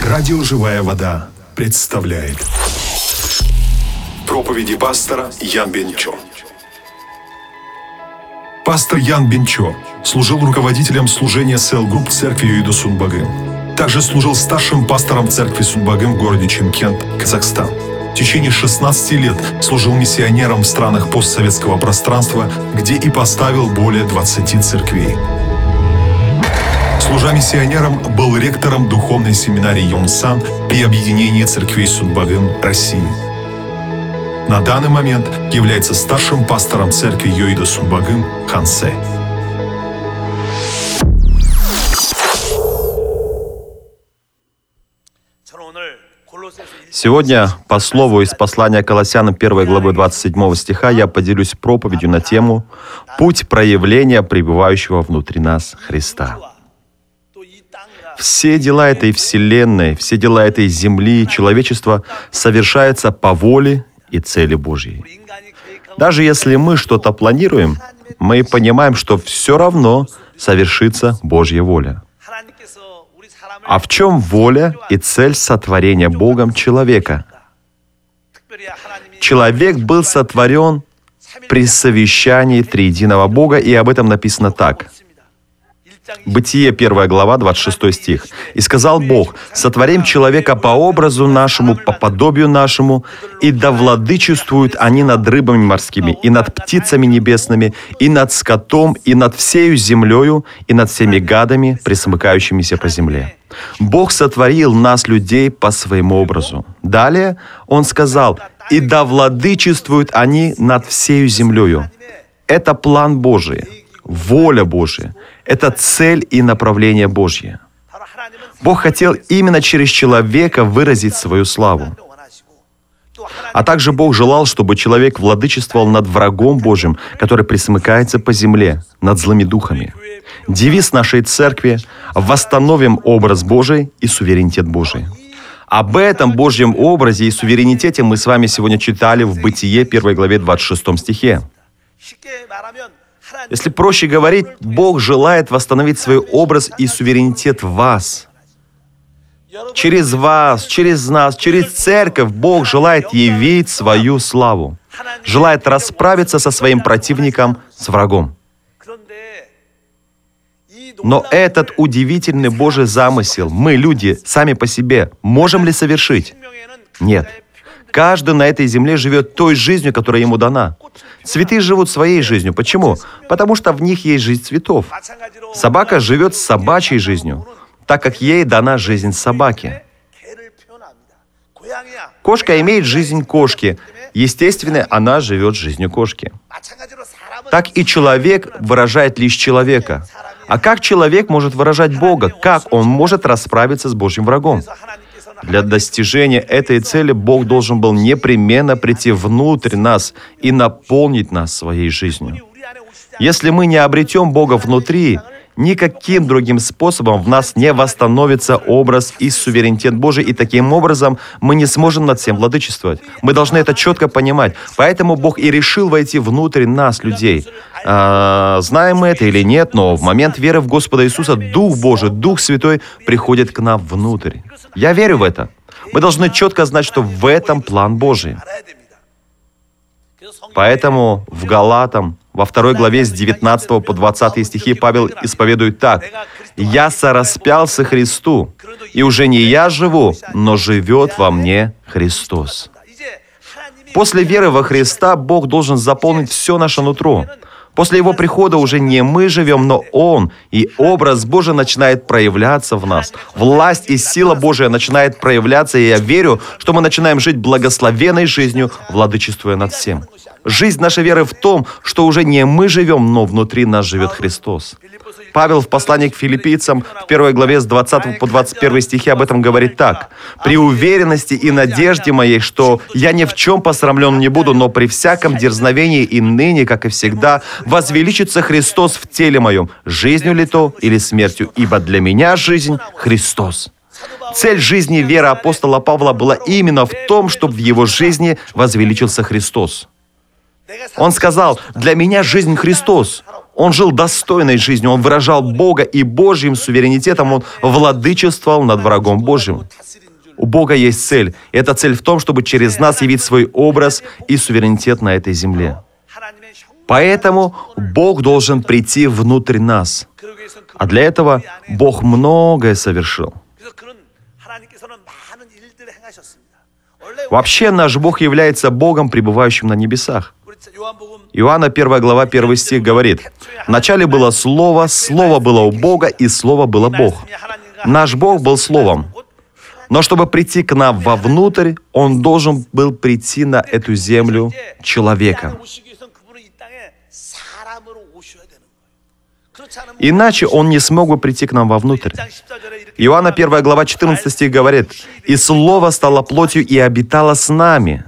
Радио «Живая вода» представляет проповеди пастора Ян Бенчо. Пастор Ян Бенчо служил руководителем служения Cell Group церкви Юида Сунбагын. Также служил старшим пастором церкви Сунбагын в городе Чимкент, Казахстан. В течение 16 лет служил миссионером в странах постсоветского пространства, где и поставил более 20 церквей. Служа миссионером, был ректором духовной семинарии Йонсан при объединении церквей Сунбагын России. На данный момент является старшим пастором церкви Йоида Сунбагын Хансе. Сегодня, по слову из послания Колоссянам 1 главы 27 стиха, я поделюсь проповедью на тему «Путь проявления пребывающего внутри нас Христа». Все дела этой вселенной, все дела этой земли, человечества совершаются по воле и цели Божьей. Даже если мы что-то планируем, мы понимаем, что все равно совершится Божья воля. А в чем воля и цель сотворения Богом человека? Человек был сотворен при совещании триединого Бога, и об этом написано так. Бытие, 1 глава, 26 стих. «И сказал Бог, сотворим человека по образу нашему, по подобию нашему, и да владычествуют они над рыбами морскими, и над птицами небесными, и над скотом, и над всею землею, и над всеми гадами, присмыкающимися по земле». Бог сотворил нас, людей, по своему образу. Далее Он сказал, «И да владычествуют они над всею землею». Это план Божий, воля Божия. Это цель и направление Божье. Бог хотел именно через человека выразить свою славу. А также Бог желал, чтобы человек владычествовал над врагом Божьим, который присмыкается по земле, над злыми духами. Девиз нашей церкви — «Восстановим образ Божий и суверенитет Божий». Об этом Божьем образе и суверенитете мы с вами сегодня читали в Бытие 1 главе 26 стихе. Если проще говорить, Бог желает восстановить свой образ и суверенитет в вас. Через вас, через нас, через церковь Бог желает явить свою славу. Желает расправиться со своим противником, с врагом. Но этот удивительный Божий замысел мы, люди, сами по себе, можем ли совершить? Нет. Каждый на этой земле живет той жизнью, которая ему дана. Цветы живут своей жизнью. Почему? Потому что в них есть жизнь цветов. Собака живет собачьей жизнью, так как ей дана жизнь собаки. Кошка имеет жизнь кошки. Естественно, она живет жизнью кошки. Так и человек выражает лишь человека. А как человек может выражать Бога? Как он может расправиться с Божьим врагом? Для достижения этой цели Бог должен был непременно прийти внутрь нас и наполнить нас своей жизнью. Если мы не обретем Бога внутри, никаким другим способом в нас не восстановится образ и суверенитет Божий, и таким образом мы не сможем над всем владычествовать. Мы должны это четко понимать. Поэтому Бог и решил войти внутрь нас, людей. А, знаем мы это или нет, но в момент веры в Господа Иисуса Дух Божий, Дух Святой приходит к нам внутрь. Я верю в это. Мы должны четко знать, что в этом план Божий. Поэтому в Галатам, во второй главе с 19 по 20 стихи Павел исповедует так. «Я сораспялся Христу, и уже не я живу, но живет во мне Христос». После веры во Христа Бог должен заполнить все наше нутро. После Его прихода уже не мы живем, но Он, и образ Божий начинает проявляться в нас. Власть и сила Божия начинает проявляться, и я верю, что мы начинаем жить благословенной жизнью, владычествуя над всем. Жизнь нашей веры в том, что уже не мы живем, но внутри нас живет Христос. Павел в послании к филиппийцам в первой главе с 20 по 21 стихи об этом говорит так. «При уверенности и надежде моей, что я ни в чем посрамлен не буду, но при всяком дерзновении и ныне, как и всегда, возвеличится Христос в теле моем, жизнью ли то или смертью, ибо для меня жизнь — Христос». Цель жизни веры апостола Павла была именно в том, чтобы в его жизни возвеличился Христос. Он сказал, «Для меня жизнь Христос». Он жил достойной жизнью, он выражал Бога и Божьим суверенитетом он владычествовал над врагом Божьим. У Бога есть цель. И эта цель в том, чтобы через нас явить свой образ и суверенитет на этой земле. Поэтому Бог должен прийти внутрь нас. А для этого Бог многое совершил. Вообще наш Бог является Богом, пребывающим на небесах. Иоанна 1 глава 1 стих говорит, «Вначале было Слово, Слово было у Бога, и Слово было Бог». Наш Бог был Словом. Но чтобы прийти к нам вовнутрь, Он должен был прийти на эту землю человеком. Иначе Он не смог бы прийти к нам вовнутрь. Иоанна 1 глава 14 стих говорит, «И Слово стало плотью и обитало с нами».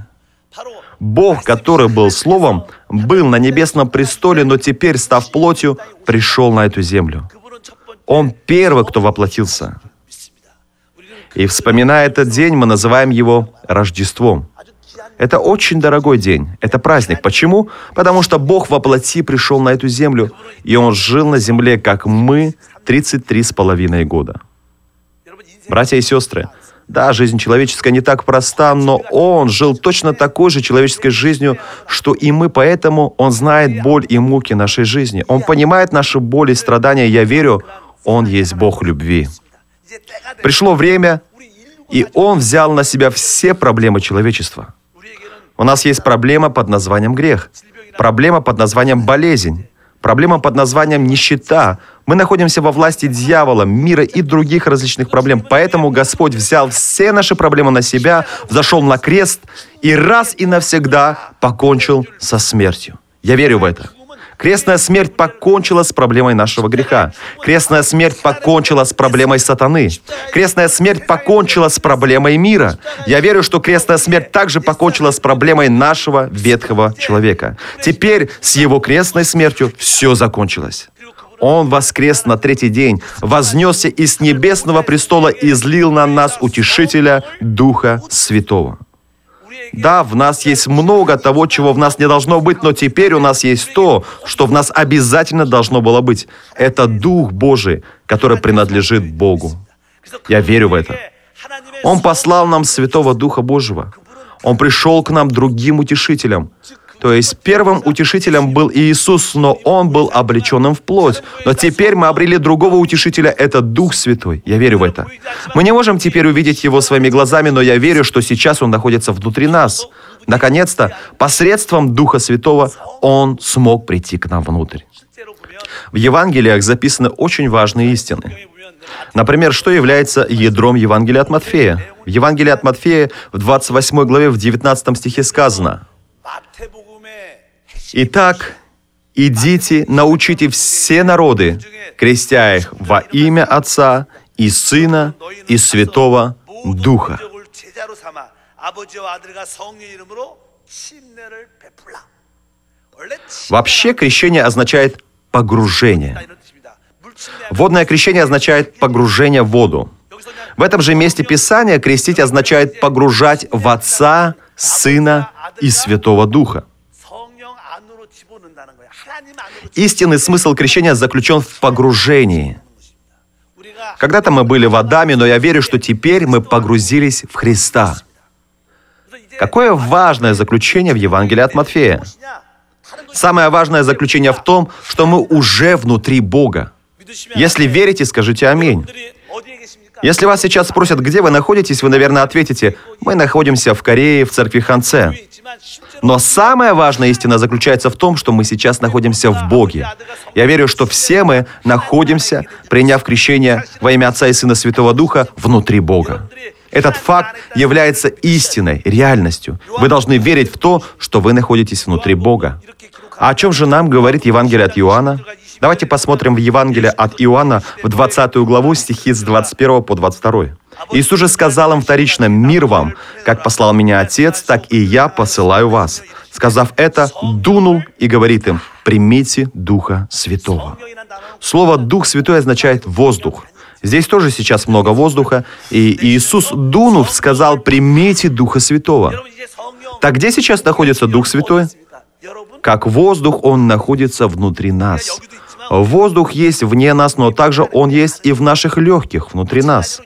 Бог, который был Словом, был на небесном престоле, но теперь, став плотью, пришел на эту землю. Он первый, кто воплотился. И вспоминая этот день, мы называем его Рождеством. Это очень дорогой день, это праздник. Почему? Потому что Бог во плоти пришел на эту землю, и Он жил на земле, как мы, 33 с половиной года. Братья и сестры, да, жизнь человеческая не так проста, но Он жил точно такой же человеческой жизнью, что и мы, поэтому Он знает боль и муки нашей жизни. Он понимает наши боли и страдания. Я верю, Он есть Бог любви. Пришло время, и Он взял на себя все проблемы человечества. У нас есть проблема под названием грех, проблема под названием болезнь, проблема под названием нищета. Мы находимся во власти дьявола, мира и других различных проблем. Поэтому Господь взял все наши проблемы на себя, взошел на крест и раз и навсегда покончил со смертью. Я верю в это. Крестная смерть покончила с проблемой нашего греха. Крестная смерть покончила с проблемой сатаны. Крестная смерть покончила с проблемой мира. Я верю, что крестная смерть также покончила с проблемой нашего ветхого человека. Теперь с его крестной смертью все закончилось. Он воскрес на третий день, вознесся из небесного престола и излил на нас утешителя Духа Святого. Да, в нас есть много того, чего в нас не должно быть, но теперь у нас есть то, что в нас обязательно должно было быть. Это Дух Божий, который принадлежит Богу. Я верю в это. Он послал нам Святого Духа Божьего. Он пришел к нам другим утешителем. То есть первым утешителем был Иисус, но Он был облеченным в плоть. Но теперь мы обрели другого утешителя, это Дух Святой. Я верю в это. Мы не можем теперь увидеть Его своими глазами, но я верю, что сейчас Он находится внутри нас. Наконец-то, посредством Духа Святого Он смог прийти к нам внутрь. В Евангелиях записаны очень важные истины. Например, что является ядром Евангелия от Матфея? В Евангелии от Матфея в 28 главе в 19 стихе сказано Итак, идите, научите все народы, крестя их во имя Отца и Сына и Святого Духа. Вообще крещение означает погружение. Водное крещение означает погружение в воду. В этом же месте Писания крестить означает погружать в Отца, Сына и Святого Духа. Истинный смысл крещения заключен в погружении. Когда-то мы были в Адаме, но я верю, что теперь мы погрузились в Христа. Какое важное заключение в Евангелии от Матфея. Самое важное заключение в том, что мы уже внутри Бога. Если верите, скажите «Аминь». Если вас сейчас спросят, где вы находитесь, вы, наверное, ответите, мы находимся в Корее, в церкви Ханце. Но самая важная истина заключается в том, что мы сейчас находимся в Боге. Я верю, что все мы находимся, приняв крещение во имя Отца и Сына Святого Духа, внутри Бога. Этот факт является истиной, реальностью. Вы должны верить в то, что вы находитесь внутри Бога. А о чем же нам говорит Евангелие от Иоанна? Давайте посмотрим в Евангелие от Иоанна в 20 главу стихи с 21 по 22. Иисус же сказал им вторично, «Мир вам! Как послал меня Отец, так и я посылаю вас». Сказав это, дунул и говорит им, «Примите Духа Святого». Слово «Дух Святой» означает «воздух». Здесь тоже сейчас много воздуха, и Иисус, дунув, сказал, «Примите Духа Святого». Так где сейчас находится Дух Святой? Как воздух, Он находится внутри нас. Воздух есть вне нас, но также Он есть и в наших легких, внутри нас.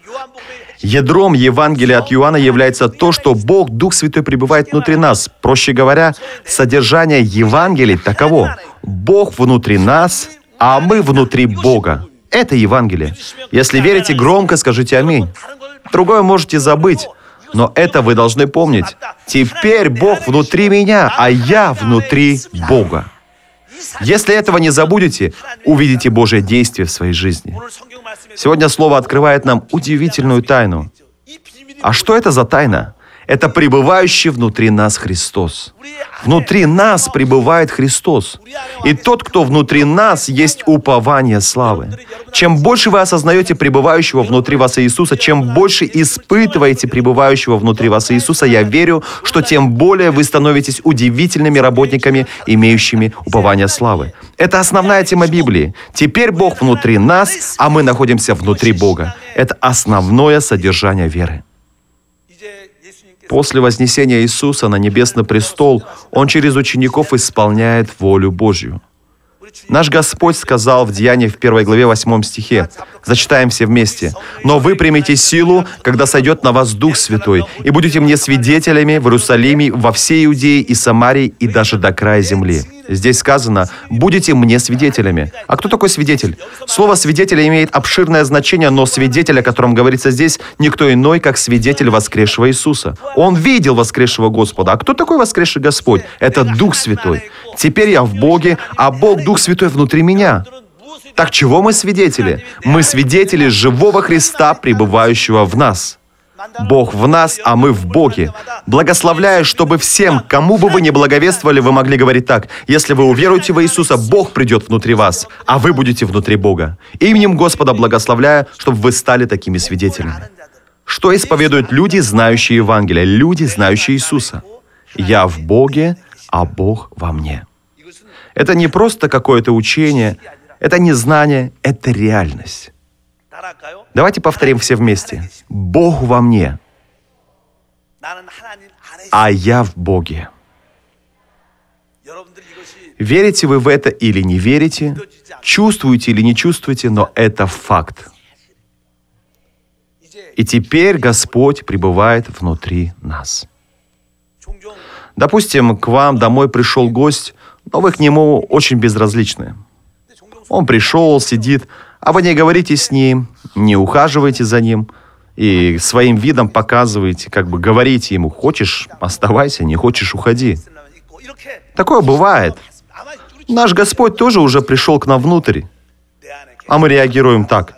Ядром Евангелия от Иоанна является то, что Бог, Дух Святой, пребывает внутри нас. Проще говоря, содержание Евангелия таково. Бог внутри нас, а мы внутри Бога. Это Евангелие. Если верите, громко скажите «Аминь». Другое можете забыть, но это вы должны помнить. Теперь Бог внутри меня, а я внутри Бога. Если этого не забудете, увидите Божье действие в своей жизни. Сегодня Слово открывает нам удивительную тайну. А что это за тайна? Это пребывающий внутри нас Христос. Внутри нас пребывает Христос. И тот, кто внутри нас, есть упование славы. Чем больше вы осознаете пребывающего внутри вас Иисуса, чем больше испытываете пребывающего внутри вас Иисуса, я верю, что тем более вы становитесь удивительными работниками, имеющими упование славы. Это основная тема Библии. Теперь Бог внутри нас, а мы находимся внутри Бога. Это основное содержание веры. После вознесения Иисуса на небесный престол, Он через учеников исполняет волю Божью. Наш Господь сказал в Деянии в 1 главе 8 стихе, зачитаем все вместе, «Но вы примете силу, когда сойдет на вас Дух Святой, и будете мне свидетелями в Иерусалиме, во всей Иудее и Самарии, и даже до края земли». Здесь сказано «будете мне свидетелями». А кто такой свидетель? Слово «свидетель» имеет обширное значение, но свидетель, о котором говорится здесь, никто иной, как свидетель воскресшего Иисуса. Он видел воскресшего Господа. А кто такой воскресший Господь? Это Дух Святой. Теперь я в Боге, а Бог, Дух Святой внутри меня. Так чего мы свидетели? Мы свидетели живого Христа, пребывающего в нас. Бог в нас, а мы в Боге. Благословляю, чтобы всем, кому бы вы ни благовествовали, вы могли говорить так. Если вы уверуете в Иисуса, Бог придет внутри вас, а вы будете внутри Бога. Именем Господа благословляю, чтобы вы стали такими свидетелями. Что исповедуют люди, знающие Евангелие, люди, знающие Иисуса? Я в Боге, а Бог во мне. Это не просто какое-то учение, это не знание, это реальность. Давайте повторим все вместе. Бог во мне, а я в Боге. Верите вы в это или не верите, чувствуете или не чувствуете, но это факт. И теперь Господь пребывает внутри нас. Допустим, к вам домой пришел гость, но вы к нему очень безразличны. Он пришел, сидит, а вы не говорите с ним, не ухаживаете за ним и своим видом показываете, как бы говорите ему, хочешь, оставайся, не хочешь, уходи. Такое бывает. Наш Господь тоже уже пришел к нам внутрь. А мы реагируем так.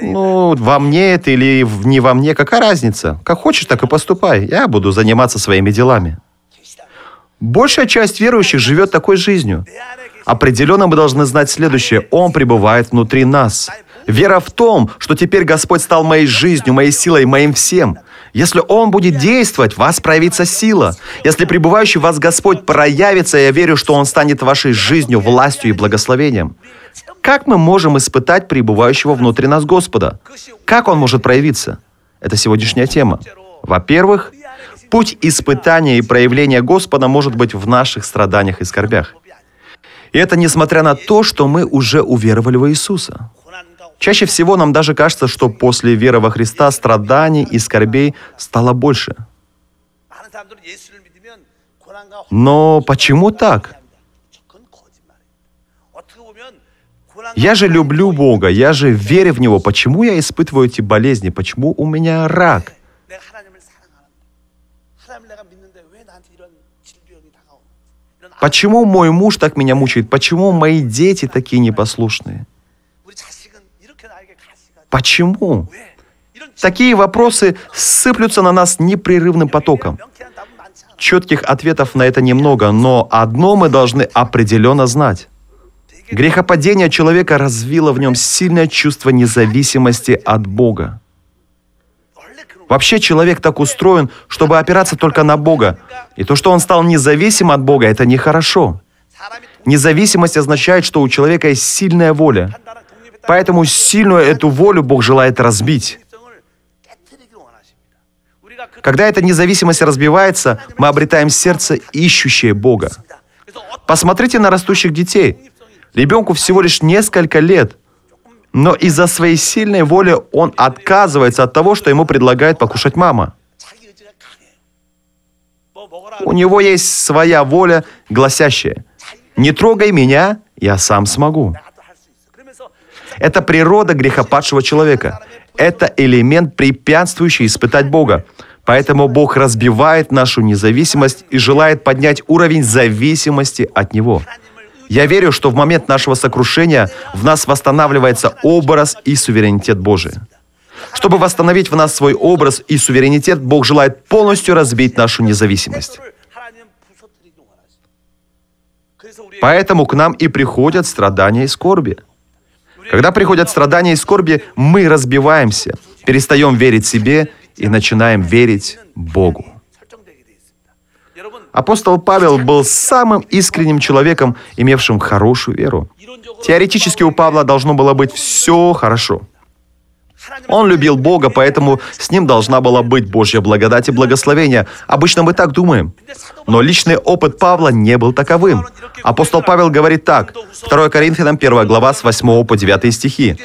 Ну, во мне это или не во мне, какая разница? Как хочешь, так и поступай. Я буду заниматься своими делами. Большая часть верующих живет такой жизнью. Определенно мы должны знать следующее. Он пребывает внутри нас. Вера в том, что теперь Господь стал моей жизнью, моей силой, моим всем. Если Он будет действовать, в вас проявится сила. Если пребывающий в вас Господь проявится, я верю, что Он станет вашей жизнью, властью и благословением. Как мы можем испытать пребывающего внутри нас Господа? Как Он может проявиться? Это сегодняшняя тема. Во-первых, путь испытания и проявления Господа может быть в наших страданиях и скорбях. И это несмотря на то, что мы уже уверовали в Иисуса. Чаще всего нам даже кажется, что после веры во Христа страданий и скорбей стало больше. Но почему так? Я же люблю Бога, я же верю в Него. Почему я испытываю эти болезни? Почему у меня рак? Почему мой муж так меня мучает? Почему мои дети такие непослушные? Почему? Такие вопросы сыплются на нас непрерывным потоком. Четких ответов на это немного, но одно мы должны определенно знать. Грехопадение человека развило в нем сильное чувство независимости от Бога. Вообще человек так устроен, чтобы опираться только на Бога. И то, что он стал независим от Бога, это нехорошо. Независимость означает, что у человека есть сильная воля. Поэтому сильную эту волю Бог желает разбить. Когда эта независимость разбивается, мы обретаем сердце, ищущее Бога. Посмотрите на растущих детей. Ребенку всего лишь несколько лет, но из-за своей сильной воли он отказывается от того, что ему предлагает покушать мама. У него есть своя воля, гласящая «Не трогай меня, я сам смогу». Это природа грехопадшего человека. Это элемент, препятствующий испытать Бога. Поэтому Бог разбивает нашу независимость и желает поднять уровень зависимости от Него. Я верю, что в момент нашего сокрушения в нас восстанавливается образ и суверенитет Божий. Чтобы восстановить в нас свой образ и суверенитет, Бог желает полностью разбить нашу независимость. Поэтому к нам и приходят страдания и скорби. Когда приходят страдания и скорби, мы разбиваемся, перестаем верить себе и начинаем верить Богу. Апостол Павел был самым искренним человеком, имевшим хорошую веру. Теоретически у Павла должно было быть все хорошо – он любил Бога, поэтому с ним должна была быть Божья благодать и благословение. Обычно мы так думаем. Но личный опыт Павла не был таковым. Апостол Павел говорит так, 2 Коринфянам 1 глава с 8 по 9 стихи.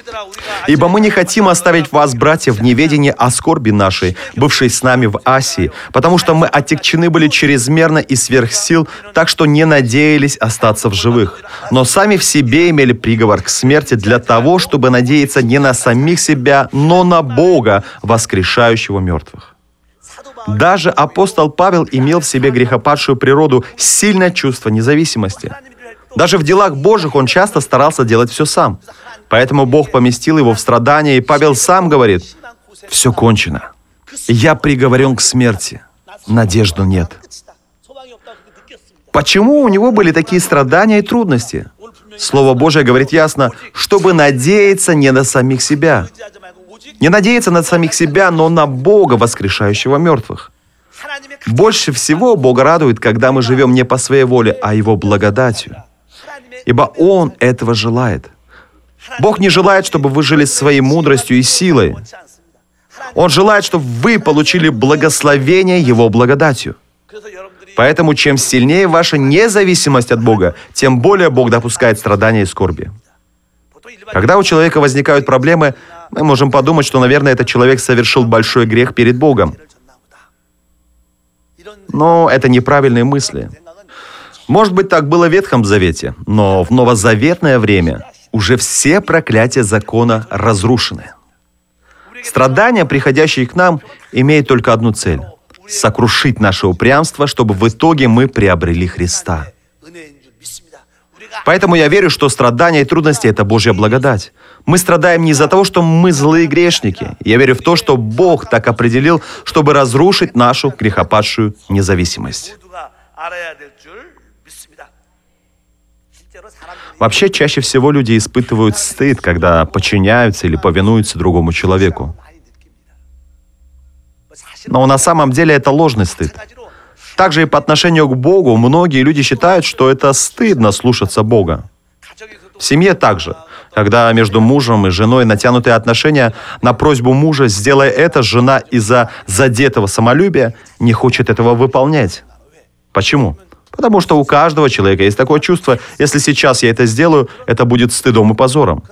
«Ибо мы не хотим оставить вас, братья, в неведении о скорби нашей, бывшей с нами в Асии, потому что мы отягчены были чрезмерно и сверх сил, так что не надеялись остаться в живых. Но сами в себе имели приговор к смерти для того, чтобы надеяться не на самих себя, но на Бога, воскрешающего мертвых. Даже апостол Павел имел в себе грехопадшую природу, сильное чувство независимости. Даже в делах Божьих он часто старался делать все сам. Поэтому Бог поместил его в страдания, и Павел сам говорит, «Все кончено. Я приговорен к смерти. Надежду нет». Почему у него были такие страдания и трудности? Слово Божие говорит ясно, чтобы надеяться не на самих себя, не надеяться на самих себя, но на Бога, воскрешающего мертвых. Больше всего Бога радует, когда мы живем не по своей воле, а Его благодатью. Ибо Он этого желает. Бог не желает, чтобы вы жили своей мудростью и силой. Он желает, чтобы вы получили благословение Его благодатью. Поэтому чем сильнее ваша независимость от Бога, тем более Бог допускает страдания и скорби. Когда у человека возникают проблемы, мы можем подумать, что, наверное, этот человек совершил большой грех перед Богом. Но это неправильные мысли. Может быть, так было в Ветхом Завете, но в новозаветное время уже все проклятия закона разрушены. Страдания, приходящие к нам, имеют только одну цель — сокрушить наше упрямство, чтобы в итоге мы приобрели Христа — Поэтому я верю, что страдания и трудности – это Божья благодать. Мы страдаем не из-за того, что мы злые грешники. Я верю в то, что Бог так определил, чтобы разрушить нашу грехопадшую независимость. Вообще, чаще всего люди испытывают стыд, когда подчиняются или повинуются другому человеку. Но на самом деле это ложный стыд. Также и по отношению к Богу многие люди считают, что это стыдно слушаться Бога. В семье также. Когда между мужем и женой натянутые отношения, на просьбу мужа «сделай это», жена из-за задетого самолюбия не хочет этого выполнять. Почему? Потому что у каждого человека есть такое чувство, если сейчас я это сделаю, это будет стыдом и позором.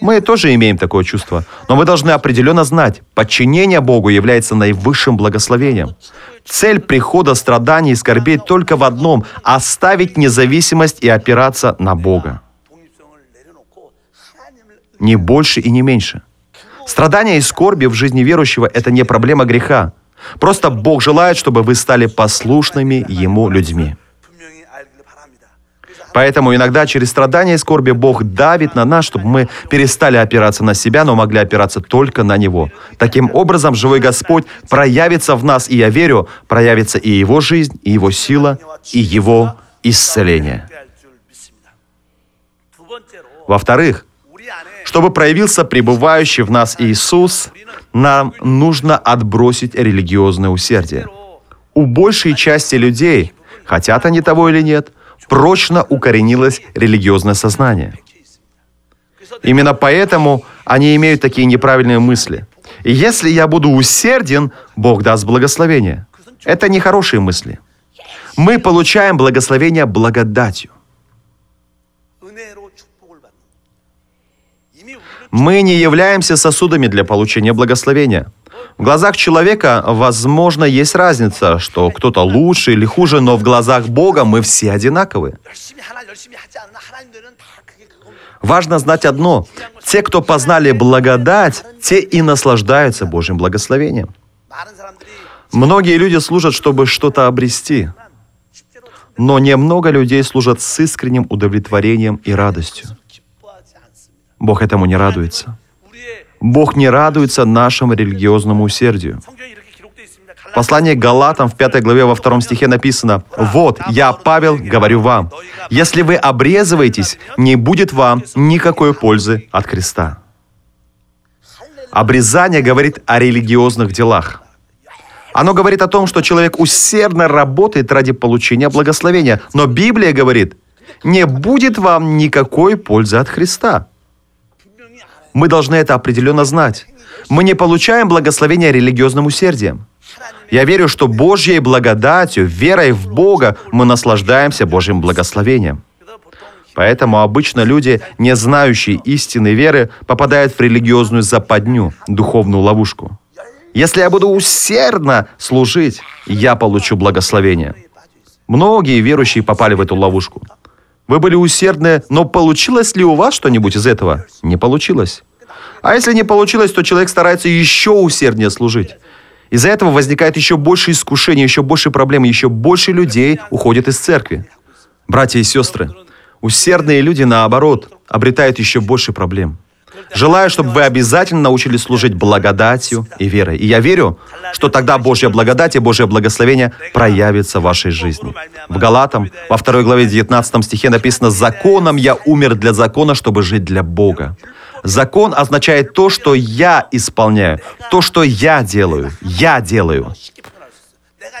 Мы тоже имеем такое чувство. Но мы должны определенно знать, подчинение Богу является наивысшим благословением. Цель прихода страданий и скорбей только в одном – оставить независимость и опираться на Бога. Не больше и не меньше. Страдания и скорби в жизни верующего – это не проблема греха. Просто Бог желает, чтобы вы стали послушными Ему людьми. Поэтому иногда через страдания и скорби Бог давит на нас, чтобы мы перестали опираться на себя, но могли опираться только на Него. Таким образом, живой Господь проявится в нас, и я верю, проявится и Его жизнь, и Его сила, и Его исцеление. Во-вторых, чтобы проявился пребывающий в нас Иисус, нам нужно отбросить религиозное усердие. У большей части людей, хотят они того или нет, прочно укоренилось религиозное сознание. Именно поэтому они имеют такие неправильные мысли. И если я буду усерден, Бог даст благословение. Это нехорошие мысли. Мы получаем благословение благодатью. Мы не являемся сосудами для получения благословения. В глазах человека, возможно, есть разница, что кто-то лучше или хуже, но в глазах Бога мы все одинаковы. Важно знать одно. Те, кто познали благодать, те и наслаждаются Божьим благословением. Многие люди служат, чтобы что-то обрести. Но немного людей служат с искренним удовлетворением и радостью. Бог этому не радуется. Бог не радуется нашему религиозному усердию. Послание Галатам в 5 главе во 2 стихе написано, «Вот, я, Павел, говорю вам, если вы обрезываетесь, не будет вам никакой пользы от креста». Обрезание говорит о религиозных делах. Оно говорит о том, что человек усердно работает ради получения благословения. Но Библия говорит, не будет вам никакой пользы от Христа. Мы должны это определенно знать. Мы не получаем благословения религиозным усердием. Я верю, что Божьей благодатью, верой в Бога мы наслаждаемся Божьим благословением. Поэтому обычно люди, не знающие истинной веры, попадают в религиозную западню, духовную ловушку. Если я буду усердно служить, я получу благословение. Многие верующие попали в эту ловушку. Вы были усердны, но получилось ли у вас что-нибудь из этого? Не получилось. А если не получилось, то человек старается еще усерднее служить. Из-за этого возникает еще больше искушений, еще больше проблем, еще больше людей уходят из церкви. Братья и сестры, усердные люди, наоборот, обретают еще больше проблем. Желаю, чтобы вы обязательно научились служить благодатью и верой. И я верю, что тогда Божья благодать и Божье благословение проявится в вашей жизни. В Галатам, во второй главе 19 стихе написано «Законом я умер для закона, чтобы жить для Бога». Закон означает то, что я исполняю, то, что я делаю, я делаю.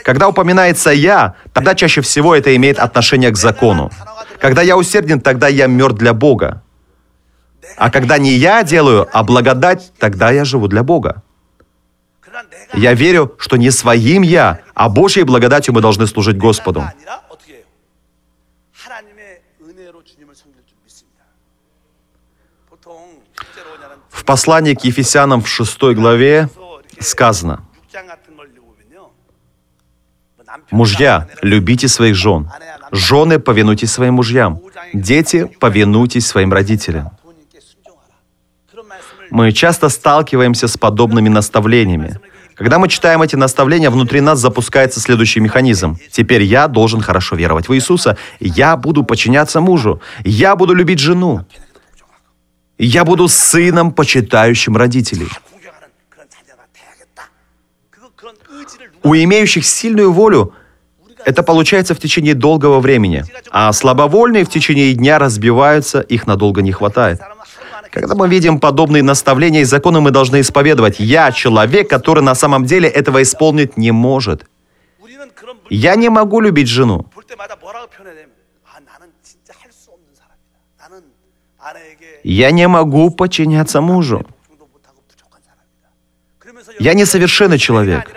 Когда упоминается «я», тогда чаще всего это имеет отношение к закону. Когда я усерден, тогда я мертв для Бога. А когда не я делаю, а благодать, тогда я живу для Бога. Я верю, что не своим я, а Божьей благодатью мы должны служить Господу. В послании к Ефесянам в 6 главе сказано, «Мужья, любите своих жен, жены, повинуйтесь своим мужьям, дети, повинуйтесь своим родителям». Мы часто сталкиваемся с подобными наставлениями. Когда мы читаем эти наставления, внутри нас запускается следующий механизм. Теперь я должен хорошо веровать в Иисуса. Я буду подчиняться мужу. Я буду любить жену. Я буду сыном, почитающим родителей. У имеющих сильную волю это получается в течение долгого времени, а слабовольные в течение дня разбиваются, их надолго не хватает. Когда мы видим подобные наставления и законы, мы должны исповедовать. Я человек, который на самом деле этого исполнить не может. Я не могу любить жену. Я не могу подчиняться мужу. Я несовершенный человек.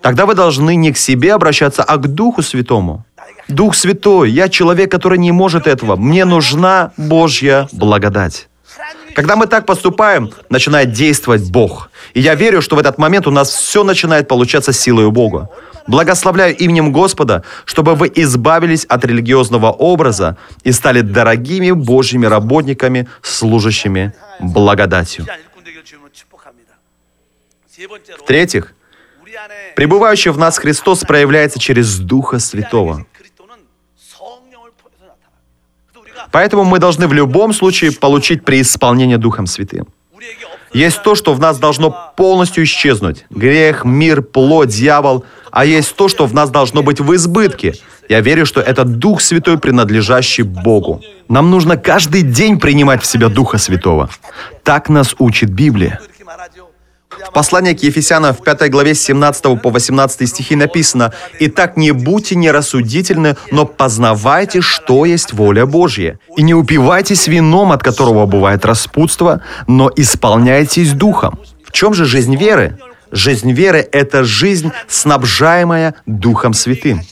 Тогда вы должны не к себе обращаться, а к Духу Святому. Дух Святой, я человек, который не может этого. Мне нужна Божья благодать. Когда мы так поступаем, начинает действовать Бог. И я верю, что в этот момент у нас все начинает получаться силой Бога. Благословляю именем Господа, чтобы вы избавились от религиозного образа и стали дорогими Божьими работниками, служащими благодатью. В-третьих, пребывающий в нас Христос проявляется через Духа Святого – Поэтому мы должны в любом случае получить преисполнение Духом Святым. Есть то, что в нас должно полностью исчезнуть. Грех, мир, плоть, дьявол. А есть то, что в нас должно быть в избытке. Я верю, что это Дух Святой, принадлежащий Богу. Нам нужно каждый день принимать в себя Духа Святого. Так нас учит Библия. В послании к Ефесянам в 5 главе 17 по 18 стихи написано «Итак, не будьте нерассудительны, но познавайте, что есть воля Божья. И не упивайтесь вином, от которого бывает распутство, но исполняйтесь духом». В чем же жизнь веры? Жизнь веры – это жизнь, снабжаемая Духом Святым.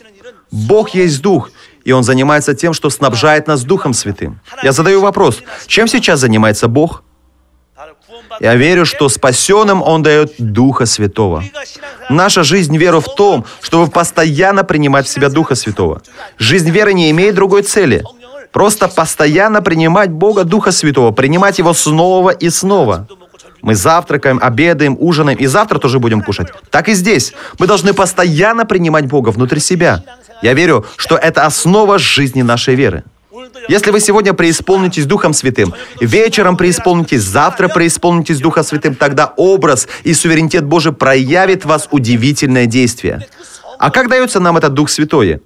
Бог есть Дух, и Он занимается тем, что снабжает нас Духом Святым. Я задаю вопрос, чем сейчас занимается Бог – я верю, что спасенным Он дает Духа Святого. Наша жизнь веру в том, чтобы постоянно принимать в себя Духа Святого. Жизнь веры не имеет другой цели. Просто постоянно принимать Бога Духа Святого, принимать Его снова и снова. Мы завтракаем, обедаем, ужинаем, и завтра тоже будем кушать. Так и здесь. Мы должны постоянно принимать Бога внутри себя. Я верю, что это основа жизни нашей веры. Если вы сегодня преисполнитесь Духом Святым, вечером преисполнитесь, завтра преисполнитесь духом Святым, тогда образ и суверенитет Божий проявит в вас удивительное действие. А как дается нам этот Дух Святой?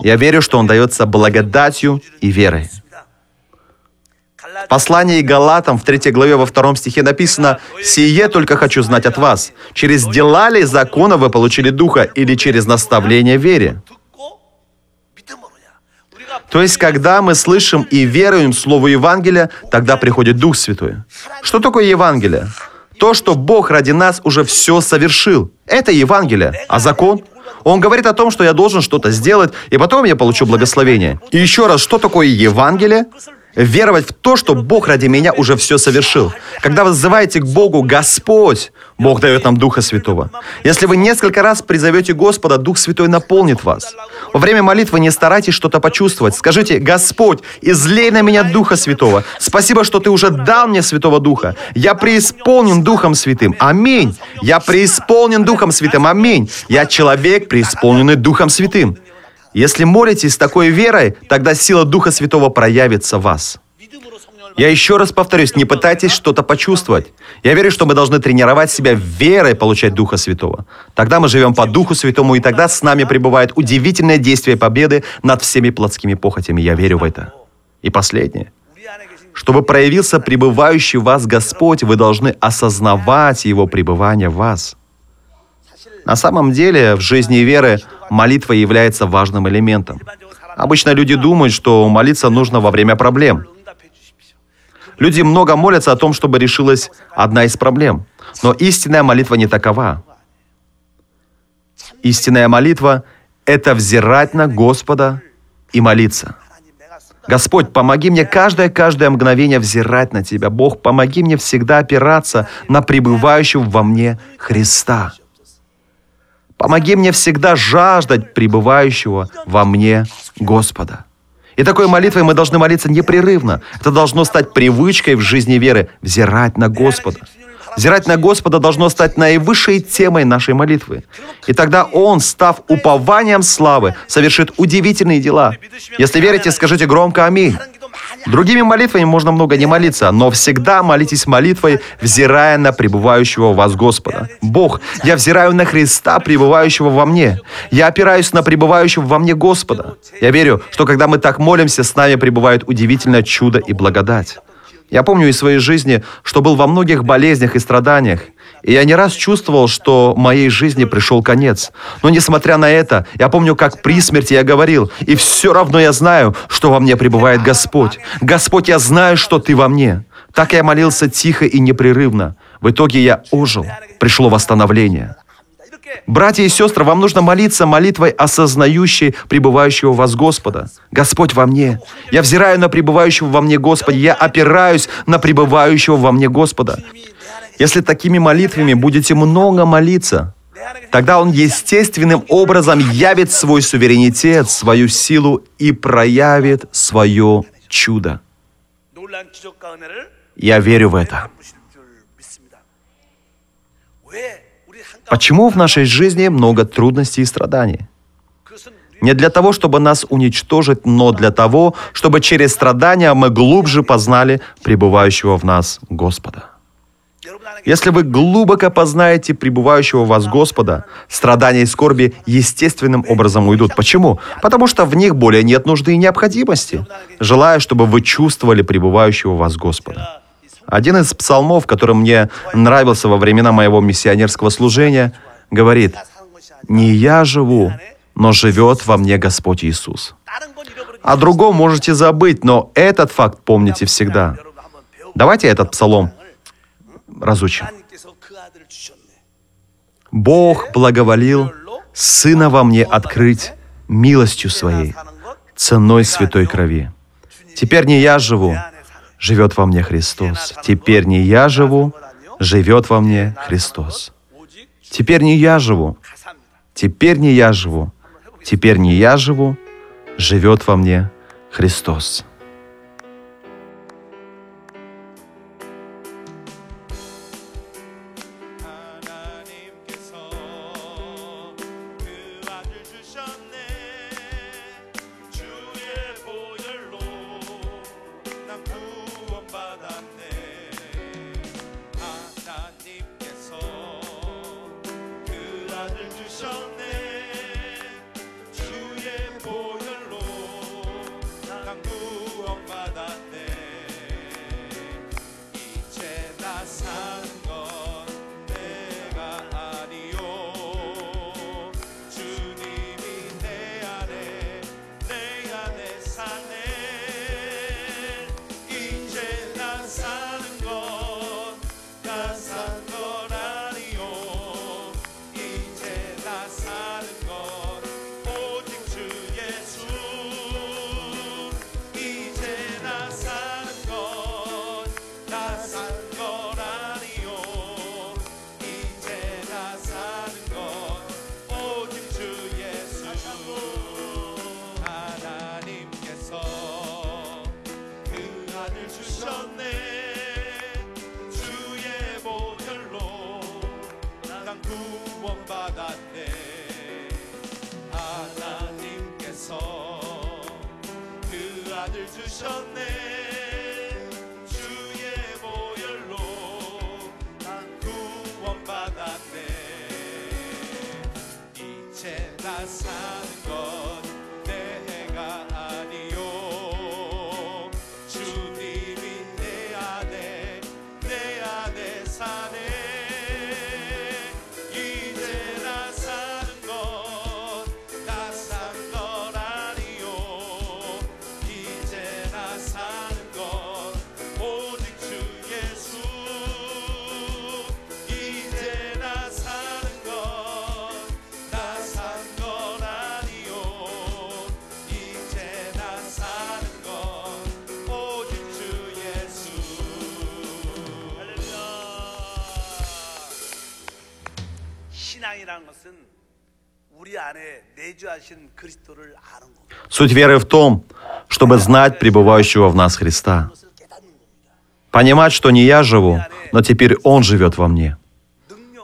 Я верю, что он дается благодатью и верой. В послании Галатам в 3 главе во 2 стихе написано «Сие только хочу знать от вас, через дела ли закона вы получили Духа или через наставление вере?» То есть, когда мы слышим и веруем Слову Евангелия, тогда приходит Дух Святой. Что такое Евангелие? То, что Бог ради нас уже все совершил. Это Евангелие. А закон? Он говорит о том, что я должен что-то сделать, и потом я получу благословение. И еще раз, что такое Евангелие? Веровать в то, что Бог ради меня уже все совершил. Когда вы взываете к Богу «Господь», Бог дает нам Духа Святого. Если вы несколько раз призовете Господа, Дух Святой наполнит вас. Во время молитвы не старайтесь что-то почувствовать. Скажите «Господь, излей на меня Духа Святого. Спасибо, что Ты уже дал мне Святого Духа. Я преисполнен Духом Святым. Аминь. Я преисполнен Духом Святым. Аминь. Я человек, преисполненный Духом Святым. Если молитесь с такой верой, тогда сила Духа Святого проявится в вас. Я еще раз повторюсь, не пытайтесь что-то почувствовать. Я верю, что мы должны тренировать себя верой получать Духа Святого. Тогда мы живем по Духу Святому, и тогда с нами пребывает удивительное действие победы над всеми плотскими похотями. Я верю в это. И последнее. Чтобы проявился пребывающий в вас Господь, вы должны осознавать Его пребывание в вас. На самом деле, в жизни веры молитва является важным элементом. Обычно люди думают, что молиться нужно во время проблем. Люди много молятся о том, чтобы решилась одна из проблем. Но истинная молитва не такова. Истинная молитва — это взирать на Господа и молиться. Господь, помоги мне каждое-каждое мгновение взирать на Тебя. Бог, помоги мне всегда опираться на пребывающего во мне Христа. Помоги мне всегда жаждать пребывающего во мне Господа. И такой молитвой мы должны молиться непрерывно. Это должно стать привычкой в жизни веры – взирать на Господа. Взирать на Господа должно стать наивысшей темой нашей молитвы. И тогда Он, став упованием славы, совершит удивительные дела. Если верите, скажите громко «Аминь». Другими молитвами можно много не молиться, но всегда молитесь молитвой, взирая на пребывающего в вас Господа. Бог, я взираю на Христа, пребывающего во мне. Я опираюсь на пребывающего во мне Господа. Я верю, что когда мы так молимся, с нами пребывает удивительное чудо и благодать. Я помню из своей жизни, что был во многих болезнях и страданиях. И я не раз чувствовал, что моей жизни пришел конец. Но несмотря на это, я помню, как при смерти я говорил, и все равно я знаю, что во мне пребывает Господь. Господь, я знаю, что Ты во мне. Так я молился тихо и непрерывно. В итоге я ожил. Пришло восстановление. Братья и сестры, вам нужно молиться молитвой, осознающей пребывающего в вас Господа. Господь во мне. Я взираю на пребывающего во мне Господа. Я опираюсь на пребывающего во мне Господа. Если такими молитвами будете много молиться, тогда Он естественным образом явит свой суверенитет, свою силу и проявит свое чудо. Я верю в это. Почему в нашей жизни много трудностей и страданий? Не для того, чтобы нас уничтожить, но для того, чтобы через страдания мы глубже познали пребывающего в нас Господа. Если вы глубоко познаете пребывающего в вас Господа, страдания и скорби естественным образом уйдут. Почему? Потому что в них более нет нужды и необходимости. Желаю, чтобы вы чувствовали пребывающего в вас Господа. Один из псалмов, который мне нравился во времена моего миссионерского служения, говорит, «Не я живу, но живет во мне Господь Иисус». О другом можете забыть, но этот факт помните всегда. Давайте этот псалом разучим. Бог благоволил Сына во мне открыть милостью Своей, ценой святой крови. Теперь не я живу, живет во мне Христос. Теперь не я живу, живет во мне Христос. Теперь не я живу, теперь не я живу, теперь не я живу, живет во мне Христос. Суть веры в том, чтобы знать пребывающего в нас Христа. Понимать, что не я живу, но теперь Он живет во мне.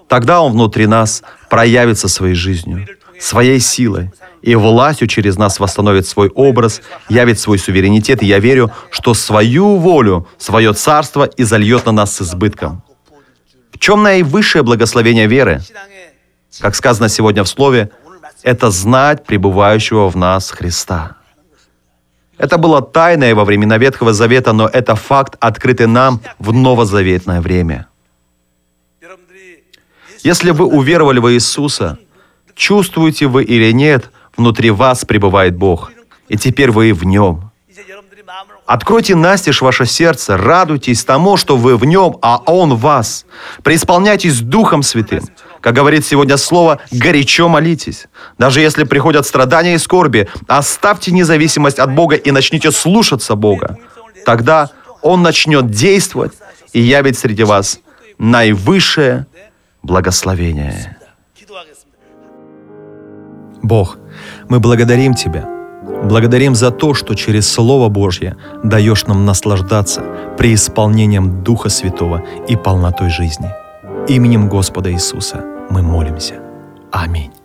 Тогда Он внутри нас проявится своей жизнью, своей силой, и властью через нас восстановит свой образ, явит свой суверенитет, и я верю, что свою волю, свое царство и зальет на нас с избытком. В чем наивысшее благословение веры? Как сказано сегодня в Слове, это знать пребывающего в нас Христа. Это было тайное во времена Ветхого Завета, но это факт, открытый нам в новозаветное время. Если вы уверовали в Иисуса, чувствуете вы или нет, внутри вас пребывает Бог, и теперь вы в Нем. Откройте настежь ваше сердце, радуйтесь тому, что вы в Нем, а Он в вас. Преисполняйтесь Духом Святым – как говорит сегодня слово, горячо молитесь. Даже если приходят страдания и скорби, оставьте независимость от Бога и начните слушаться Бога. Тогда Он начнет действовать и явить среди вас наивысшее благословение. Бог, мы благодарим Тебя. Благодарим за то, что через Слово Божье даешь нам наслаждаться преисполнением Духа Святого и полнотой жизни. Именем Господа Иисуса мы молимся. Аминь.